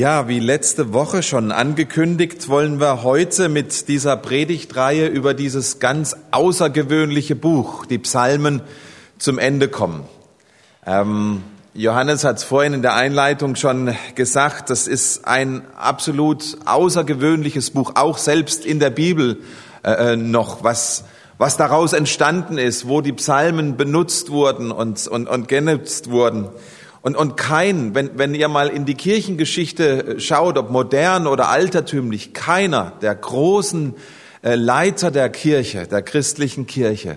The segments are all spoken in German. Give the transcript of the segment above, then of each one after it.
Ja, wie letzte Woche schon angekündigt, wollen wir heute mit dieser Predigtreihe über dieses ganz außergewöhnliche Buch, die Psalmen, zum Ende kommen. Ähm, Johannes hat es vorhin in der Einleitung schon gesagt, das ist ein absolut außergewöhnliches Buch, auch selbst in der Bibel äh, äh noch, was, was daraus entstanden ist, wo die Psalmen benutzt wurden und, und, und genutzt wurden. Und, und kein, wenn, wenn ihr mal in die Kirchengeschichte äh, schaut, ob modern oder altertümlich, keiner der großen äh, Leiter der Kirche, der christlichen Kirche,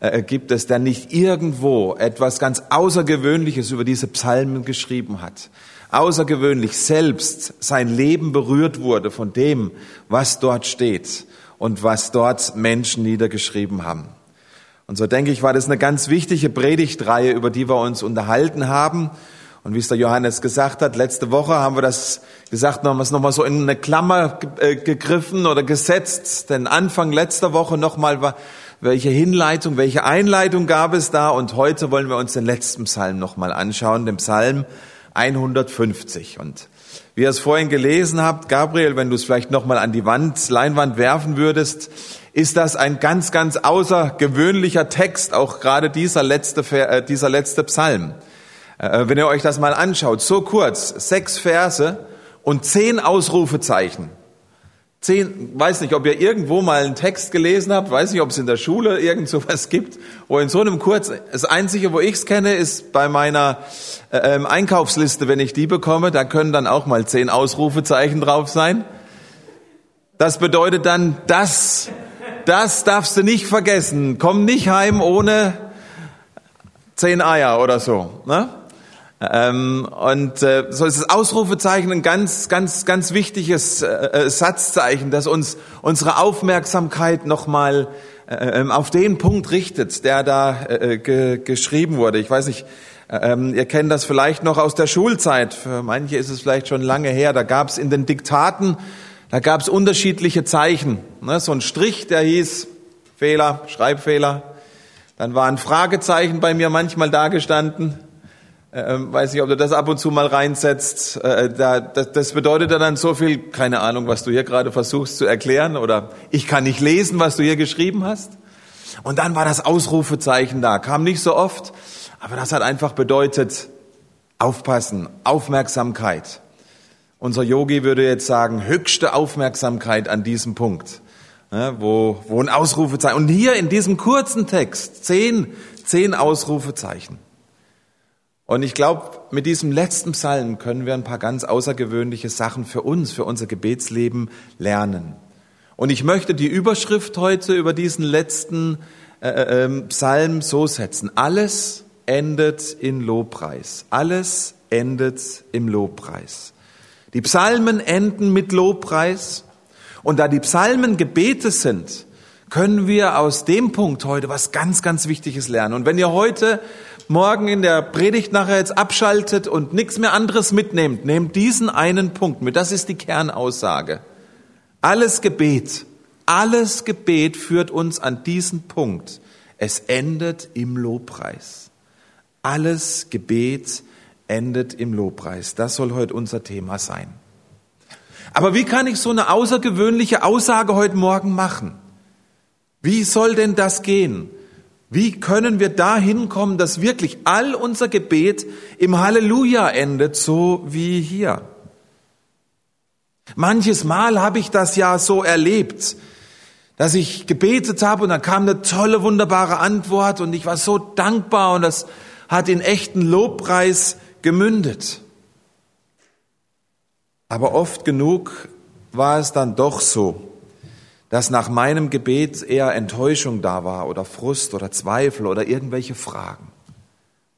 äh, gibt es, der nicht irgendwo etwas ganz Außergewöhnliches über diese Psalmen geschrieben hat. Außergewöhnlich selbst sein Leben berührt wurde von dem, was dort steht und was dort Menschen niedergeschrieben haben. Und so denke ich, war das eine ganz wichtige Predigtreihe, über die wir uns unterhalten haben. Und wie es der Johannes gesagt hat, letzte Woche haben wir das gesagt, haben wir es nochmal so in eine Klammer äh, gegriffen oder gesetzt. Denn Anfang letzter Woche nochmal welche Hinleitung, welche Einleitung gab es da? Und heute wollen wir uns den letzten Psalm nochmal anschauen, den Psalm 150. Und wie ihr es vorhin gelesen habt, Gabriel, wenn du es vielleicht nochmal an die Wand, Leinwand werfen würdest, ist das ein ganz, ganz außergewöhnlicher Text, auch gerade dieser letzte, äh, dieser letzte Psalm. Äh, wenn ihr euch das mal anschaut, so kurz, sechs Verse und zehn Ausrufezeichen. Zehn, weiß nicht, ob ihr irgendwo mal einen Text gelesen habt, weiß nicht, ob es in der Schule irgend sowas gibt, wo in so einem kurz, das Einzige, wo ich es kenne, ist bei meiner äh, ähm, Einkaufsliste, wenn ich die bekomme, da können dann auch mal zehn Ausrufezeichen drauf sein. Das bedeutet dann, das das darfst du nicht vergessen. Komm nicht heim ohne zehn Eier oder so. Ne? Ähm, und äh, so ist das Ausrufezeichen ein ganz, ganz, ganz wichtiges äh, äh Satzzeichen, das uns unsere Aufmerksamkeit nochmal äh, ähm, auf den Punkt richtet, der da äh, ge geschrieben wurde. Ich weiß nicht, äh, ähm, ihr kennt das vielleicht noch aus der Schulzeit. Für manche ist es vielleicht schon lange her. Da gab es in den Diktaten da gab es unterschiedliche Zeichen. Ne? So ein Strich, der hieß Fehler, Schreibfehler. Dann war ein Fragezeichen bei mir manchmal dagestanden. Äh, weiß nicht, ob du das ab und zu mal reinsetzt. Äh, da, das, das bedeutet dann so viel, keine Ahnung, was du hier gerade versuchst zu erklären oder ich kann nicht lesen, was du hier geschrieben hast. Und dann war das Ausrufezeichen da, kam nicht so oft, aber das hat einfach bedeutet, aufpassen, Aufmerksamkeit. Unser Yogi würde jetzt sagen, höchste Aufmerksamkeit an diesem Punkt, ne, wo, wo ein Ausrufezeichen. Und hier in diesem kurzen Text zehn, zehn Ausrufezeichen. Und ich glaube, mit diesem letzten Psalm können wir ein paar ganz außergewöhnliche Sachen für uns, für unser Gebetsleben lernen. Und ich möchte die Überschrift heute über diesen letzten äh, äh, ähm, Psalm so setzen. Alles endet in Lobpreis. Alles endet im Lobpreis. Die Psalmen enden mit Lobpreis. Und da die Psalmen Gebete sind, können wir aus dem Punkt heute was ganz, ganz Wichtiges lernen. Und wenn ihr heute morgen in der Predigt nachher jetzt abschaltet und nichts mehr anderes mitnehmt, nehmt diesen einen Punkt mit. Das ist die Kernaussage. Alles Gebet, alles Gebet führt uns an diesen Punkt. Es endet im Lobpreis. Alles Gebet endet im Lobpreis. Das soll heute unser Thema sein. Aber wie kann ich so eine außergewöhnliche Aussage heute Morgen machen? Wie soll denn das gehen? Wie können wir dahin kommen, dass wirklich all unser Gebet im Halleluja endet, so wie hier? Manches Mal habe ich das ja so erlebt, dass ich gebetet habe und dann kam eine tolle, wunderbare Antwort und ich war so dankbar und das hat in echten Lobpreis gemündet. Aber oft genug war es dann doch so, dass nach meinem Gebet eher Enttäuschung da war oder Frust oder Zweifel oder irgendwelche Fragen.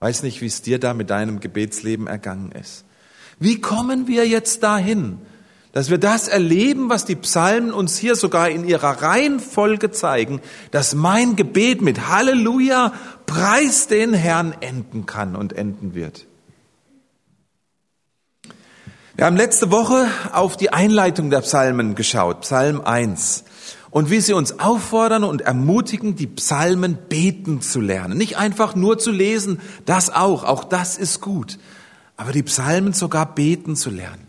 Weiß nicht, wie es dir da mit deinem Gebetsleben ergangen ist. Wie kommen wir jetzt dahin, dass wir das erleben, was die Psalmen uns hier sogar in ihrer Reihenfolge zeigen, dass mein Gebet mit Halleluja, preis den Herrn enden kann und enden wird. Wir haben letzte Woche auf die Einleitung der Psalmen geschaut, Psalm 1, und wie sie uns auffordern und ermutigen, die Psalmen beten zu lernen. Nicht einfach nur zu lesen, das auch, auch das ist gut, aber die Psalmen sogar beten zu lernen.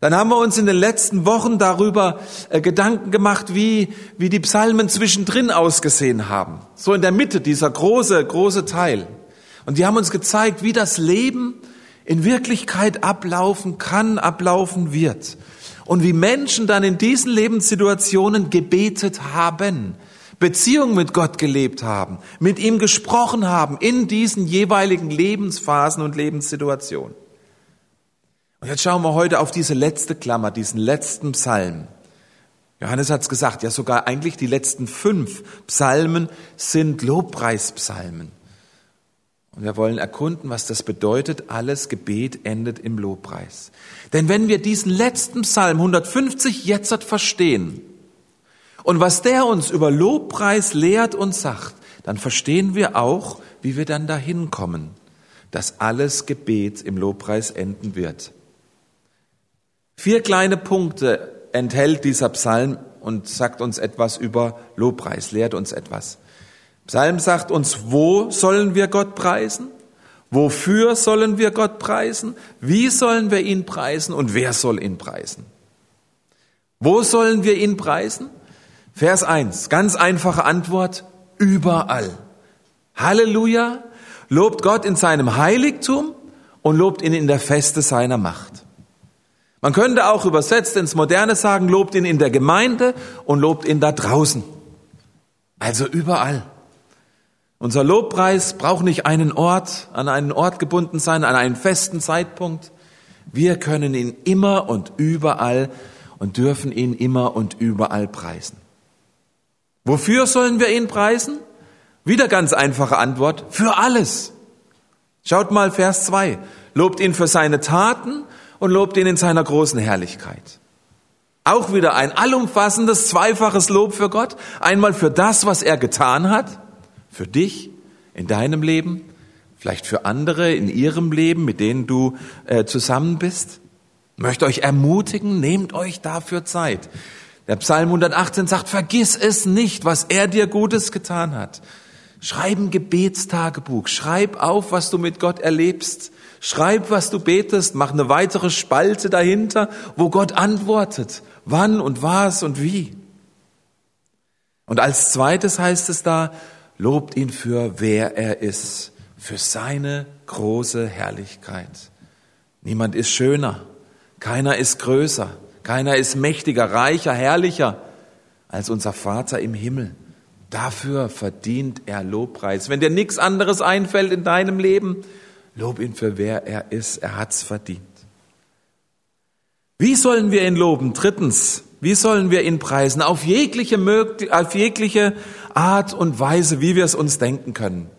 Dann haben wir uns in den letzten Wochen darüber äh, Gedanken gemacht, wie, wie die Psalmen zwischendrin ausgesehen haben. So in der Mitte, dieser große, große Teil. Und die haben uns gezeigt, wie das Leben in Wirklichkeit ablaufen kann, ablaufen wird. Und wie Menschen dann in diesen Lebenssituationen gebetet haben, Beziehung mit Gott gelebt haben, mit ihm gesprochen haben in diesen jeweiligen Lebensphasen und Lebenssituationen. Und jetzt schauen wir heute auf diese letzte Klammer, diesen letzten Psalm. Johannes hat es gesagt, ja sogar eigentlich die letzten fünf Psalmen sind Lobpreispsalmen. Und wir wollen erkunden, was das bedeutet. Alles Gebet endet im Lobpreis. Denn wenn wir diesen letzten Psalm 150 jetzt verstehen und was der uns über Lobpreis lehrt und sagt, dann verstehen wir auch, wie wir dann dahin kommen, dass alles Gebet im Lobpreis enden wird. Vier kleine Punkte enthält dieser Psalm und sagt uns etwas über Lobpreis, lehrt uns etwas. Psalm sagt uns, wo sollen wir Gott preisen? Wofür sollen wir Gott preisen? Wie sollen wir ihn preisen und wer soll ihn preisen? Wo sollen wir ihn preisen? Vers 1, ganz einfache Antwort, überall. Halleluja, lobt Gott in seinem Heiligtum und lobt ihn in der Feste seiner Macht. Man könnte auch übersetzt ins Moderne sagen, lobt ihn in der Gemeinde und lobt ihn da draußen. Also überall. Unser Lobpreis braucht nicht einen Ort, an einen Ort gebunden sein, an einen festen Zeitpunkt. Wir können ihn immer und überall und dürfen ihn immer und überall preisen. Wofür sollen wir ihn preisen? Wieder ganz einfache Antwort, für alles. Schaut mal Vers 2. Lobt ihn für seine Taten und lobt ihn in seiner großen Herrlichkeit. Auch wieder ein allumfassendes, zweifaches Lob für Gott. Einmal für das, was er getan hat, für dich in deinem Leben, vielleicht für andere in ihrem Leben, mit denen du äh, zusammen bist. Möchte euch ermutigen, nehmt euch dafür Zeit. Der Psalm 118 sagt, vergiss es nicht, was er dir Gutes getan hat. Schreib ein Gebetstagebuch, schreib auf, was du mit Gott erlebst. Schreib, was du betest, mach eine weitere Spalte dahinter, wo Gott antwortet, wann und was und wie. Und als zweites heißt es da, lobt ihn für wer er ist, für seine große Herrlichkeit. Niemand ist schöner, keiner ist größer, keiner ist mächtiger, reicher, herrlicher als unser Vater im Himmel. Dafür verdient er Lobpreis. Wenn dir nichts anderes einfällt in deinem Leben, Lob ihn für wer er ist. Er hat's verdient. Wie sollen wir ihn loben? Drittens, wie sollen wir ihn preisen? Auf jegliche, auf jegliche Art und Weise, wie wir es uns denken können.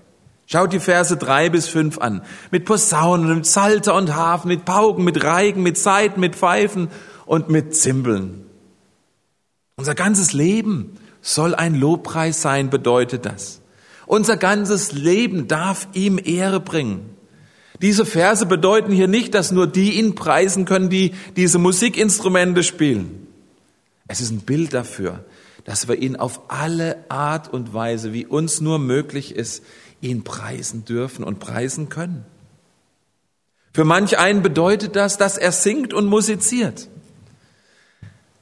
Schaut die Verse drei bis fünf an. Mit Posaunen, mit Salter und Hafen, mit Pauken, mit Reigen, mit Saiten, mit Pfeifen und mit Zimbeln. Unser ganzes Leben soll ein Lobpreis sein, bedeutet das. Unser ganzes Leben darf ihm Ehre bringen. Diese Verse bedeuten hier nicht, dass nur die ihn preisen können, die diese Musikinstrumente spielen. Es ist ein Bild dafür, dass wir ihn auf alle Art und Weise, wie uns nur möglich ist, ihn preisen dürfen und preisen können. Für manch einen bedeutet das, dass er singt und musiziert.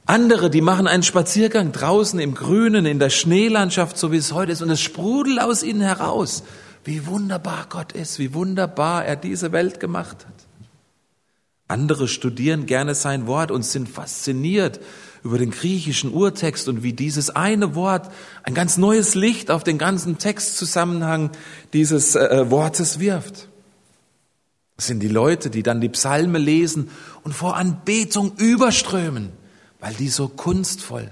Andere, die machen einen Spaziergang draußen im Grünen, in der Schneelandschaft, so wie es heute ist, und es sprudelt aus ihnen heraus wie wunderbar Gott ist, wie wunderbar er diese Welt gemacht hat. Andere studieren gerne sein Wort und sind fasziniert über den griechischen Urtext und wie dieses eine Wort ein ganz neues Licht auf den ganzen Textzusammenhang dieses äh, Wortes wirft. Das sind die Leute, die dann die Psalme lesen und vor Anbetung überströmen, weil die so kunstvoll,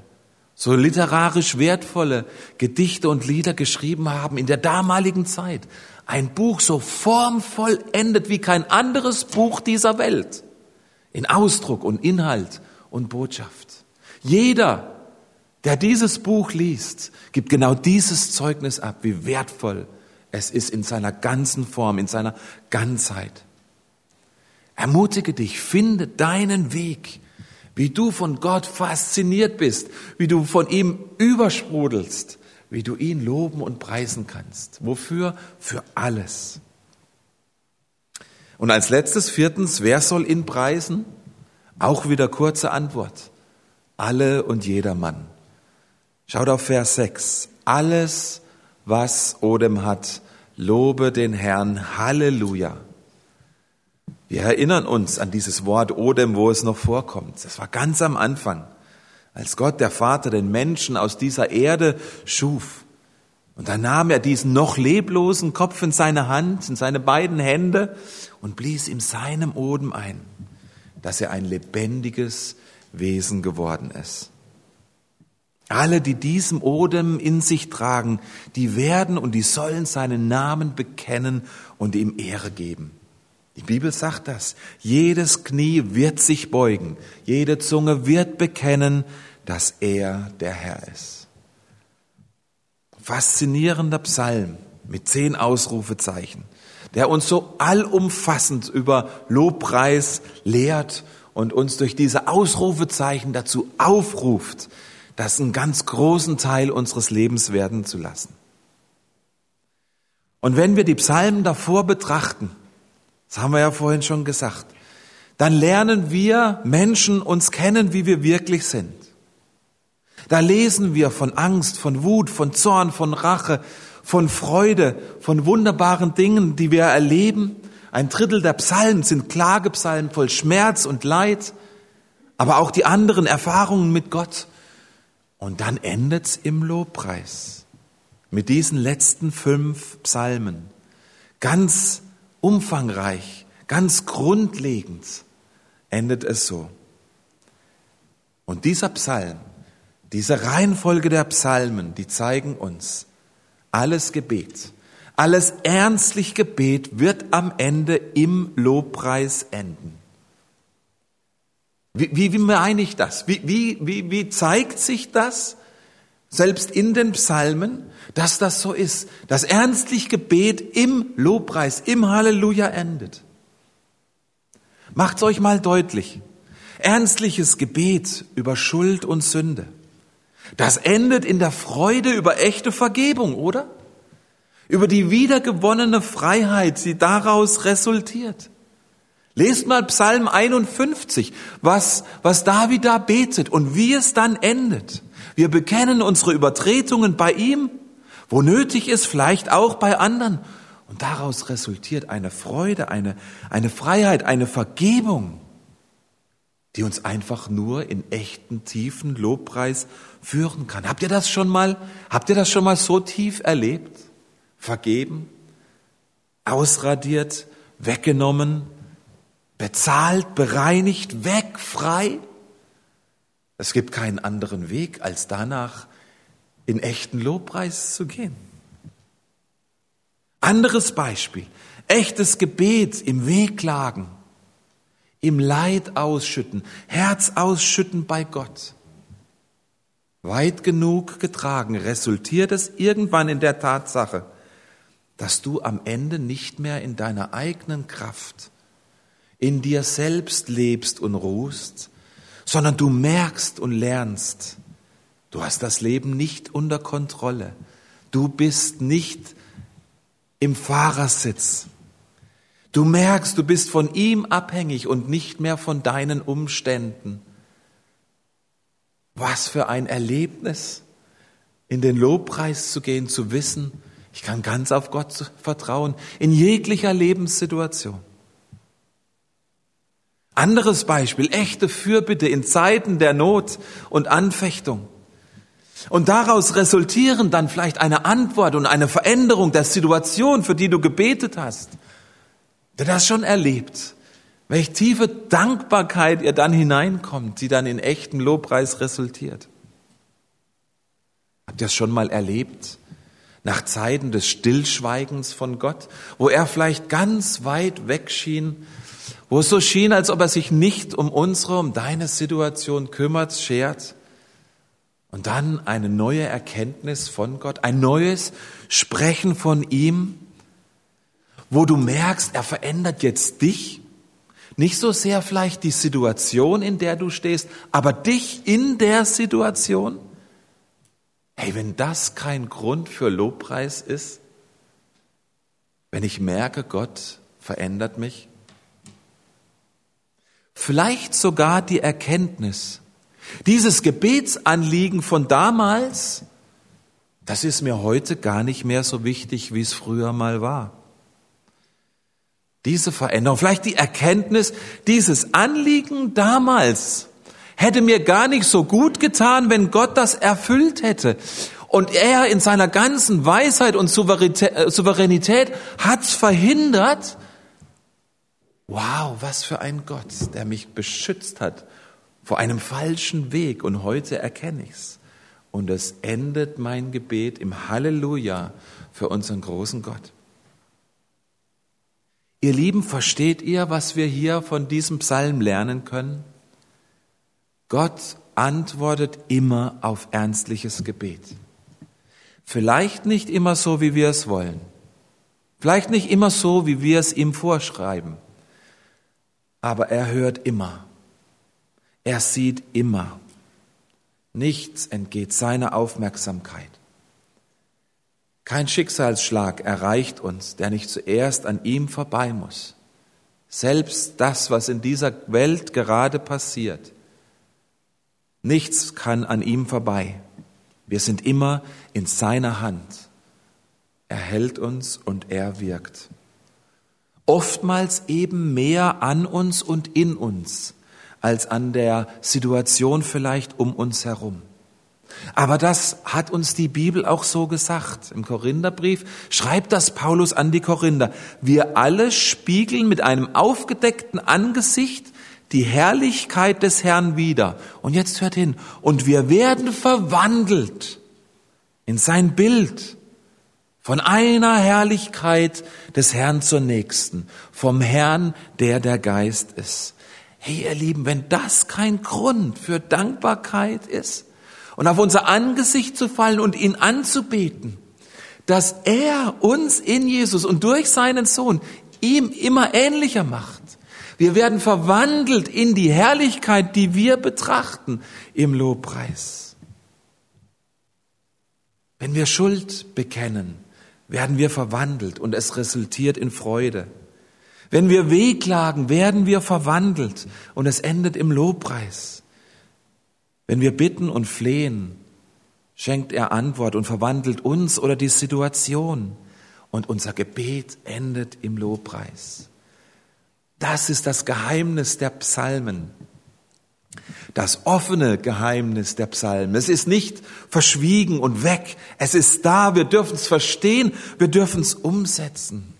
so literarisch wertvolle Gedichte und Lieder geschrieben haben in der damaligen Zeit. Ein Buch so formvoll endet wie kein anderes Buch dieser Welt. In Ausdruck und Inhalt und Botschaft. Jeder, der dieses Buch liest, gibt genau dieses Zeugnis ab, wie wertvoll es ist in seiner ganzen Form, in seiner Ganzheit. Ermutige dich, finde deinen Weg wie du von Gott fasziniert bist, wie du von ihm übersprudelst, wie du ihn loben und preisen kannst. Wofür? Für alles. Und als letztes, viertens, wer soll ihn preisen? Auch wieder kurze Antwort. Alle und jedermann. Schaut auf Vers 6. Alles, was Odem hat, lobe den Herrn. Halleluja. Wir erinnern uns an dieses Wort Odem, wo es noch vorkommt. Das war ganz am Anfang, als Gott, der Vater, den Menschen aus dieser Erde schuf. Und dann nahm er diesen noch leblosen Kopf in seine Hand, in seine beiden Hände und blies ihm seinem Odem ein, dass er ein lebendiges Wesen geworden ist. Alle, die diesem Odem in sich tragen, die werden und die sollen seinen Namen bekennen und ihm Ehre geben. Die Bibel sagt das. Jedes Knie wird sich beugen, jede Zunge wird bekennen, dass er der Herr ist. Faszinierender Psalm mit zehn Ausrufezeichen, der uns so allumfassend über Lobpreis lehrt und uns durch diese Ausrufezeichen dazu aufruft, das einen ganz großen Teil unseres Lebens werden zu lassen. Und wenn wir die Psalmen davor betrachten, das haben wir ja vorhin schon gesagt, dann lernen wir Menschen uns kennen, wie wir wirklich sind. Da lesen wir von Angst, von Wut, von Zorn, von Rache, von Freude, von wunderbaren Dingen, die wir erleben. Ein Drittel der Psalmen sind Klagepsalmen voll Schmerz und Leid, aber auch die anderen Erfahrungen mit Gott. Und dann endet's im Lobpreis mit diesen letzten fünf Psalmen. Ganz umfangreich, ganz grundlegend endet es so. Und dieser Psalm, diese Reihenfolge der Psalmen, die zeigen uns, alles Gebet, alles ernstlich Gebet wird am Ende im Lobpreis enden. Wie, wie, wie meine ich das? Wie, wie, wie, wie zeigt sich das? Selbst in den Psalmen, dass das so ist, dass ernstlich Gebet im Lobpreis, im Halleluja endet. Macht's euch mal deutlich. Ernstliches Gebet über Schuld und Sünde. Das endet in der Freude über echte Vergebung, oder? Über die wiedergewonnene Freiheit, die daraus resultiert. Lest mal Psalm 51, was, was David da betet und wie es dann endet. Wir bekennen unsere Übertretungen bei ihm, wo nötig ist, vielleicht auch bei anderen. Und daraus resultiert eine Freude, eine, eine Freiheit, eine Vergebung, die uns einfach nur in echten, tiefen Lobpreis führen kann. Habt ihr das schon mal, habt ihr das schon mal so tief erlebt? Vergeben, ausradiert, weggenommen, bezahlt, bereinigt, weg, frei? Es gibt keinen anderen Weg, als danach in echten Lobpreis zu gehen. Anderes Beispiel. Echtes Gebet im Wehklagen, im Leid ausschütten, Herz ausschütten bei Gott. Weit genug getragen resultiert es irgendwann in der Tatsache, dass du am Ende nicht mehr in deiner eigenen Kraft, in dir selbst lebst und ruhst, sondern du merkst und lernst, du hast das Leben nicht unter Kontrolle. Du bist nicht im Fahrersitz. Du merkst, du bist von ihm abhängig und nicht mehr von deinen Umständen. Was für ein Erlebnis, in den Lobpreis zu gehen, zu wissen, ich kann ganz auf Gott vertrauen, in jeglicher Lebenssituation. Anderes Beispiel, echte Fürbitte in Zeiten der Not und Anfechtung. Und daraus resultieren dann vielleicht eine Antwort und eine Veränderung der Situation, für die du gebetet hast. Der das schon erlebt. Welch tiefe Dankbarkeit ihr dann hineinkommt, die dann in echten Lobpreis resultiert. Habt ihr das schon mal erlebt? Nach Zeiten des Stillschweigens von Gott, wo er vielleicht ganz weit weg schien, wo es so schien, als ob er sich nicht um unsere, um deine Situation kümmert, schert. Und dann eine neue Erkenntnis von Gott, ein neues Sprechen von ihm, wo du merkst, er verändert jetzt dich. Nicht so sehr vielleicht die Situation, in der du stehst, aber dich in der Situation. Hey, wenn das kein Grund für Lobpreis ist, wenn ich merke, Gott verändert mich, vielleicht sogar die Erkenntnis, dieses Gebetsanliegen von damals, das ist mir heute gar nicht mehr so wichtig, wie es früher mal war. Diese Veränderung, vielleicht die Erkenntnis, dieses Anliegen damals hätte mir gar nicht so gut getan, wenn Gott das erfüllt hätte. Und er in seiner ganzen Weisheit und äh, Souveränität hat's verhindert. Wow, was für ein Gott, der mich beschützt hat vor einem falschen Weg und heute erkenne ich's. Und es endet mein Gebet im Halleluja für unseren großen Gott. Ihr Lieben, versteht ihr, was wir hier von diesem Psalm lernen können? Gott antwortet immer auf ernstliches Gebet. Vielleicht nicht immer so, wie wir es wollen. Vielleicht nicht immer so, wie wir es ihm vorschreiben. Aber er hört immer. Er sieht immer. Nichts entgeht seiner Aufmerksamkeit. Kein Schicksalsschlag erreicht uns, der nicht zuerst an ihm vorbei muss. Selbst das, was in dieser Welt gerade passiert, nichts kann an ihm vorbei. Wir sind immer in seiner Hand. Er hält uns und er wirkt. Oftmals eben mehr an uns und in uns als an der Situation vielleicht um uns herum. Aber das hat uns die Bibel auch so gesagt. Im Korintherbrief schreibt das Paulus an die Korinther. Wir alle spiegeln mit einem aufgedeckten Angesicht die Herrlichkeit des Herrn wieder. Und jetzt hört hin. Und wir werden verwandelt in sein Bild. Von einer Herrlichkeit des Herrn zur nächsten. Vom Herrn, der der Geist ist. Hey, ihr Lieben, wenn das kein Grund für Dankbarkeit ist und auf unser Angesicht zu fallen und ihn anzubeten, dass er uns in Jesus und durch seinen Sohn ihm immer ähnlicher macht. Wir werden verwandelt in die Herrlichkeit, die wir betrachten im Lobpreis. Wenn wir Schuld bekennen, werden wir verwandelt und es resultiert in Freude. Wenn wir wehklagen, werden wir verwandelt und es endet im Lobpreis. Wenn wir bitten und flehen, schenkt er Antwort und verwandelt uns oder die Situation und unser Gebet endet im Lobpreis. Das ist das Geheimnis der Psalmen. Das offene Geheimnis der Psalmen. Es ist nicht verschwiegen und weg. Es ist da. Wir dürfen es verstehen. Wir dürfen es umsetzen.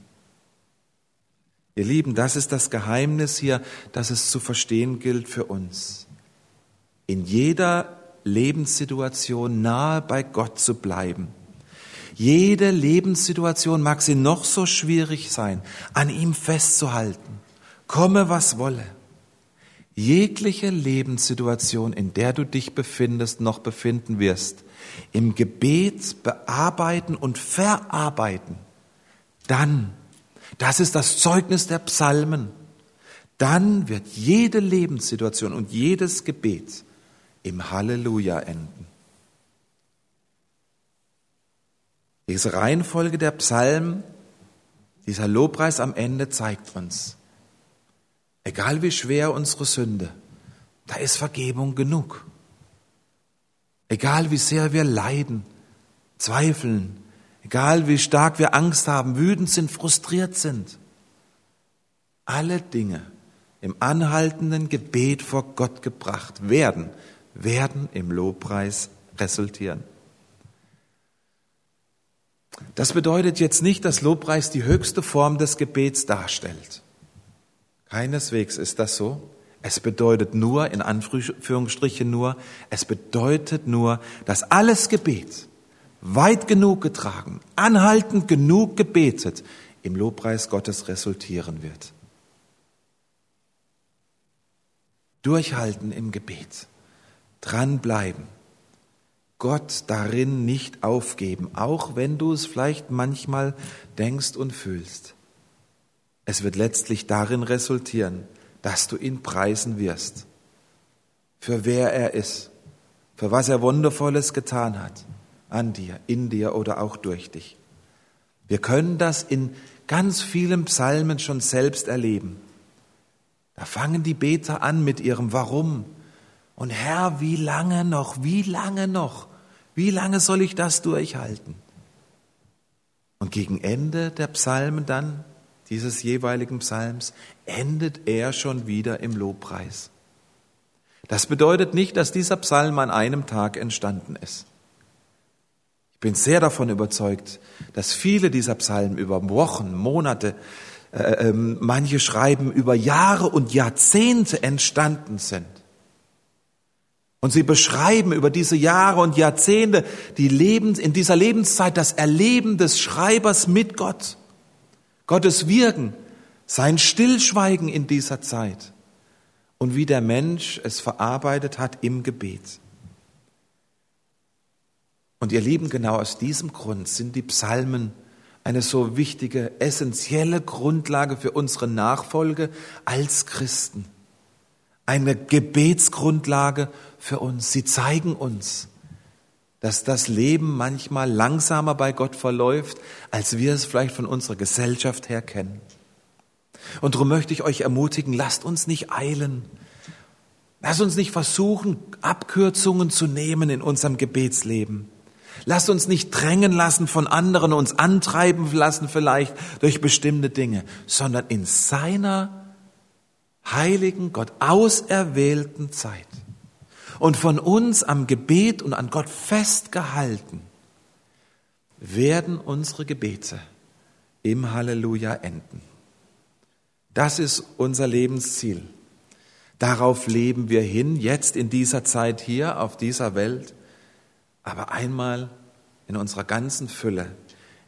Ihr Lieben, das ist das Geheimnis hier, das es zu verstehen gilt für uns. In jeder Lebenssituation nahe bei Gott zu bleiben. Jede Lebenssituation mag sie noch so schwierig sein, an ihm festzuhalten. Komme, was wolle. Jegliche Lebenssituation, in der du dich befindest, noch befinden wirst, im Gebet bearbeiten und verarbeiten, dann das ist das Zeugnis der Psalmen. Dann wird jede Lebenssituation und jedes Gebet im Halleluja enden. Diese Reihenfolge der Psalmen, dieser Lobpreis am Ende zeigt uns, egal wie schwer unsere Sünde, da ist Vergebung genug. Egal wie sehr wir leiden, zweifeln, Egal wie stark wir Angst haben, wütend sind, frustriert sind. Alle Dinge im anhaltenden Gebet vor Gott gebracht werden, werden im Lobpreis resultieren. Das bedeutet jetzt nicht, dass Lobpreis die höchste Form des Gebets darstellt. Keineswegs ist das so. Es bedeutet nur, in Anführungsstrichen nur, es bedeutet nur, dass alles Gebet, weit genug getragen, anhaltend genug gebetet, im Lobpreis Gottes resultieren wird. Durchhalten im Gebet, dranbleiben, Gott darin nicht aufgeben, auch wenn du es vielleicht manchmal denkst und fühlst. Es wird letztlich darin resultieren, dass du ihn preisen wirst, für wer er ist, für was er Wundervolles getan hat an dir, in dir oder auch durch dich. Wir können das in ganz vielen Psalmen schon selbst erleben. Da fangen die Beter an mit ihrem Warum. Und Herr, wie lange noch, wie lange noch, wie lange soll ich das durchhalten? Und gegen Ende der Psalmen dann, dieses jeweiligen Psalms, endet er schon wieder im Lobpreis. Das bedeutet nicht, dass dieser Psalm an einem Tag entstanden ist. Ich bin sehr davon überzeugt, dass viele dieser Psalmen über Wochen, Monate, äh, äh, manche schreiben über Jahre und Jahrzehnte entstanden sind. Und sie beschreiben über diese Jahre und Jahrzehnte die Lebens, in dieser Lebenszeit das Erleben des Schreibers mit Gott, Gottes Wirken, sein Stillschweigen in dieser Zeit und wie der Mensch es verarbeitet hat im Gebet. Und ihr Lieben, genau aus diesem Grund sind die Psalmen eine so wichtige, essentielle Grundlage für unsere Nachfolge als Christen. Eine Gebetsgrundlage für uns. Sie zeigen uns, dass das Leben manchmal langsamer bei Gott verläuft, als wir es vielleicht von unserer Gesellschaft her kennen. Und darum möchte ich euch ermutigen, lasst uns nicht eilen. Lasst uns nicht versuchen, Abkürzungen zu nehmen in unserem Gebetsleben. Lasst uns nicht drängen lassen von anderen, uns antreiben lassen vielleicht durch bestimmte Dinge, sondern in seiner heiligen, Gott auserwählten Zeit und von uns am Gebet und an Gott festgehalten, werden unsere Gebete im Halleluja enden. Das ist unser Lebensziel. Darauf leben wir hin, jetzt in dieser Zeit hier auf dieser Welt aber einmal in unserer ganzen Fülle,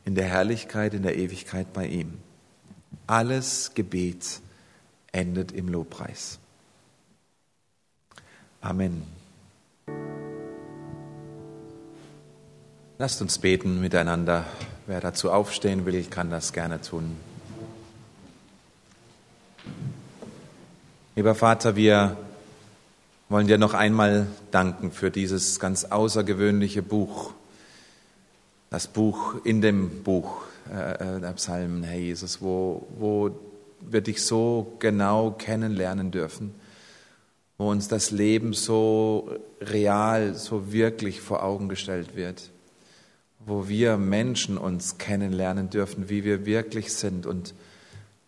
in der Herrlichkeit, in der Ewigkeit bei ihm. Alles Gebet endet im Lobpreis. Amen. Lasst uns beten miteinander. Wer dazu aufstehen will, kann das gerne tun. Lieber Vater, wir wollen dir noch einmal danken für dieses ganz außergewöhnliche Buch, das Buch in dem Buch äh, der Psalmen, Herr Jesus, wo, wo wir dich so genau kennenlernen dürfen, wo uns das Leben so real, so wirklich vor Augen gestellt wird, wo wir Menschen uns kennenlernen dürfen, wie wir wirklich sind und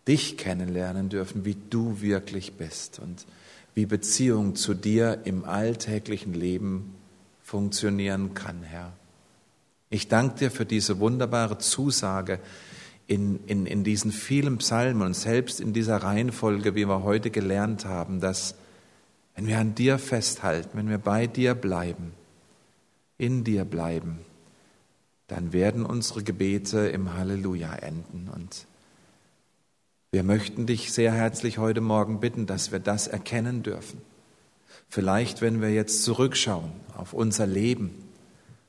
dich kennenlernen dürfen, wie du wirklich bist. Und wie Beziehung zu dir im alltäglichen Leben funktionieren kann, Herr. Ich danke dir für diese wunderbare Zusage in, in, in diesen vielen Psalmen und selbst in dieser Reihenfolge, wie wir heute gelernt haben, dass wenn wir an dir festhalten, wenn wir bei dir bleiben, in dir bleiben, dann werden unsere Gebete im Halleluja enden. Und wir möchten dich sehr herzlich heute Morgen bitten, dass wir das erkennen dürfen. Vielleicht, wenn wir jetzt zurückschauen auf unser Leben,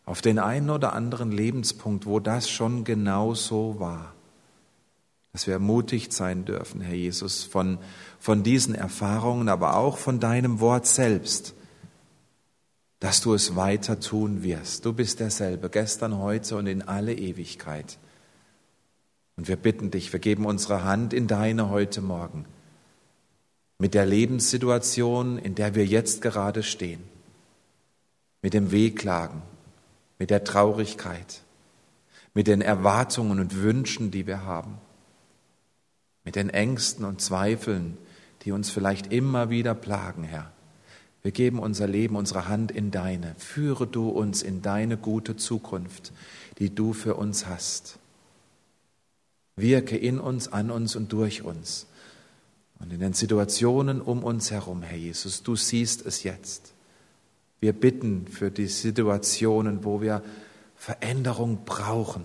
auf den einen oder anderen Lebenspunkt, wo das schon genau so war, dass wir ermutigt sein dürfen, Herr Jesus, von, von diesen Erfahrungen, aber auch von deinem Wort selbst, dass du es weiter tun wirst. Du bist derselbe, gestern, heute und in alle Ewigkeit. Und wir bitten dich, wir geben unsere Hand in deine heute Morgen mit der Lebenssituation, in der wir jetzt gerade stehen, mit dem Wehklagen, mit der Traurigkeit, mit den Erwartungen und Wünschen, die wir haben, mit den Ängsten und Zweifeln, die uns vielleicht immer wieder plagen, Herr. Wir geben unser Leben, unsere Hand in deine. Führe du uns in deine gute Zukunft, die du für uns hast. Wirke in uns, an uns und durch uns. Und in den Situationen um uns herum, Herr Jesus, du siehst es jetzt. Wir bitten für die Situationen, wo wir Veränderung brauchen.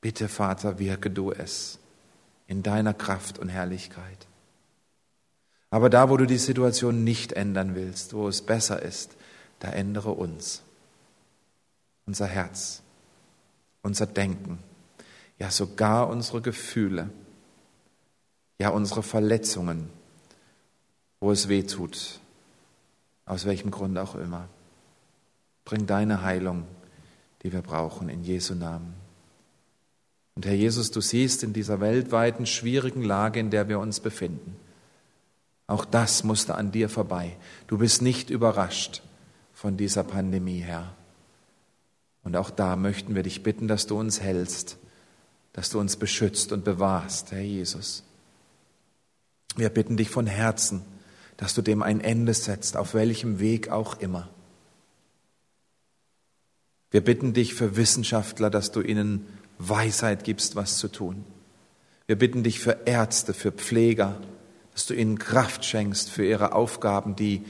Bitte, Vater, wirke du es in deiner Kraft und Herrlichkeit. Aber da, wo du die Situation nicht ändern willst, wo es besser ist, da ändere uns, unser Herz, unser Denken ja sogar unsere Gefühle, ja unsere Verletzungen, wo es weh tut, aus welchem Grund auch immer. Bring deine Heilung, die wir brauchen, in Jesu Namen. Und Herr Jesus, du siehst in dieser weltweiten schwierigen Lage, in der wir uns befinden, Auch das musste an dir vorbei. Du bist nicht überrascht von dieser Pandemie, Herr. Und auch da möchten wir dich bitten, dass du uns hältst, dass du uns beschützt und bewahrst, Herr Jesus. Wir bitten dich von Herzen, dass du dem ein Ende setzt, auf welchem Weg auch immer. Wir bitten dich für Wissenschaftler, dass du ihnen Weisheit gibst, was zu tun. Wir bitten dich für Ärzte, für Pfleger, dass du ihnen Kraft schenkst für ihre Aufgaben, die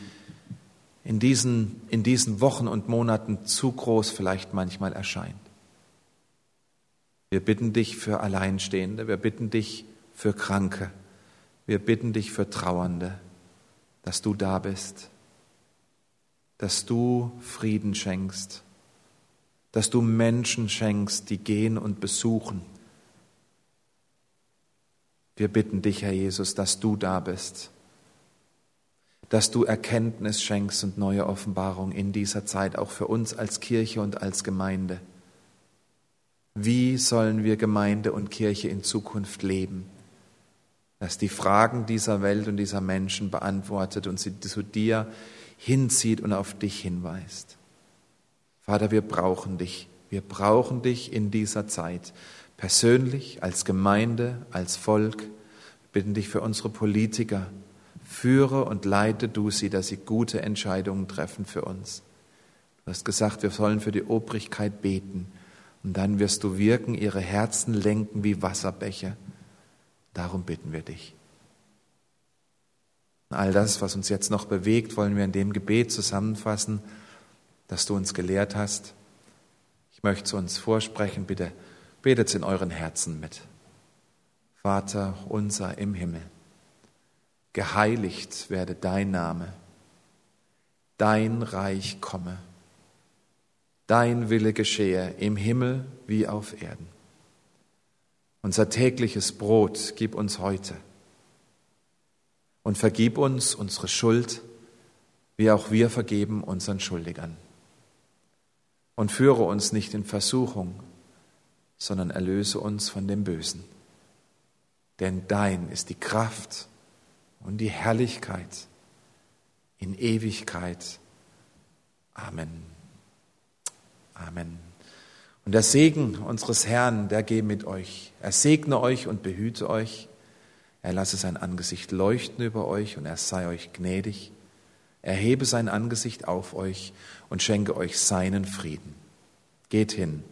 in diesen, in diesen Wochen und Monaten zu groß vielleicht manchmal erscheint. Wir bitten dich für Alleinstehende, wir bitten dich für Kranke, wir bitten dich für Trauernde, dass du da bist, dass du Frieden schenkst, dass du Menschen schenkst, die gehen und besuchen. Wir bitten dich, Herr Jesus, dass du da bist, dass du Erkenntnis schenkst und neue Offenbarung in dieser Zeit, auch für uns als Kirche und als Gemeinde. Wie sollen wir Gemeinde und Kirche in Zukunft leben? Dass die Fragen dieser Welt und dieser Menschen beantwortet und sie zu dir hinzieht und auf dich hinweist. Vater, wir brauchen dich. Wir brauchen dich in dieser Zeit. Persönlich, als Gemeinde, als Volk. Wir bitten dich für unsere Politiker. Führe und leite du sie, dass sie gute Entscheidungen treffen für uns. Du hast gesagt, wir sollen für die Obrigkeit beten. Und dann wirst du wirken, ihre Herzen lenken wie Wasserbäche. Darum bitten wir dich. All das, was uns jetzt noch bewegt, wollen wir in dem Gebet zusammenfassen, das du uns gelehrt hast. Ich möchte zu uns vorsprechen, bitte betet in euren Herzen mit. Vater unser im Himmel, geheiligt werde dein Name, dein Reich komme dein Wille geschehe im Himmel wie auf Erden. Unser tägliches Brot gib uns heute und vergib uns unsere Schuld, wie auch wir vergeben unseren Schuldigern. Und führe uns nicht in Versuchung, sondern erlöse uns von dem Bösen. Denn dein ist die Kraft und die Herrlichkeit in Ewigkeit. Amen. Amen. Und der Segen unseres Herrn, der gehe mit euch. Er segne euch und behüte euch. Er lasse sein Angesicht leuchten über euch und er sei euch gnädig. Er hebe sein Angesicht auf euch und schenke euch seinen Frieden. Geht hin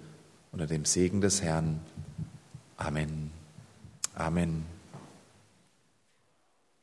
unter dem Segen des Herrn. Amen. Amen.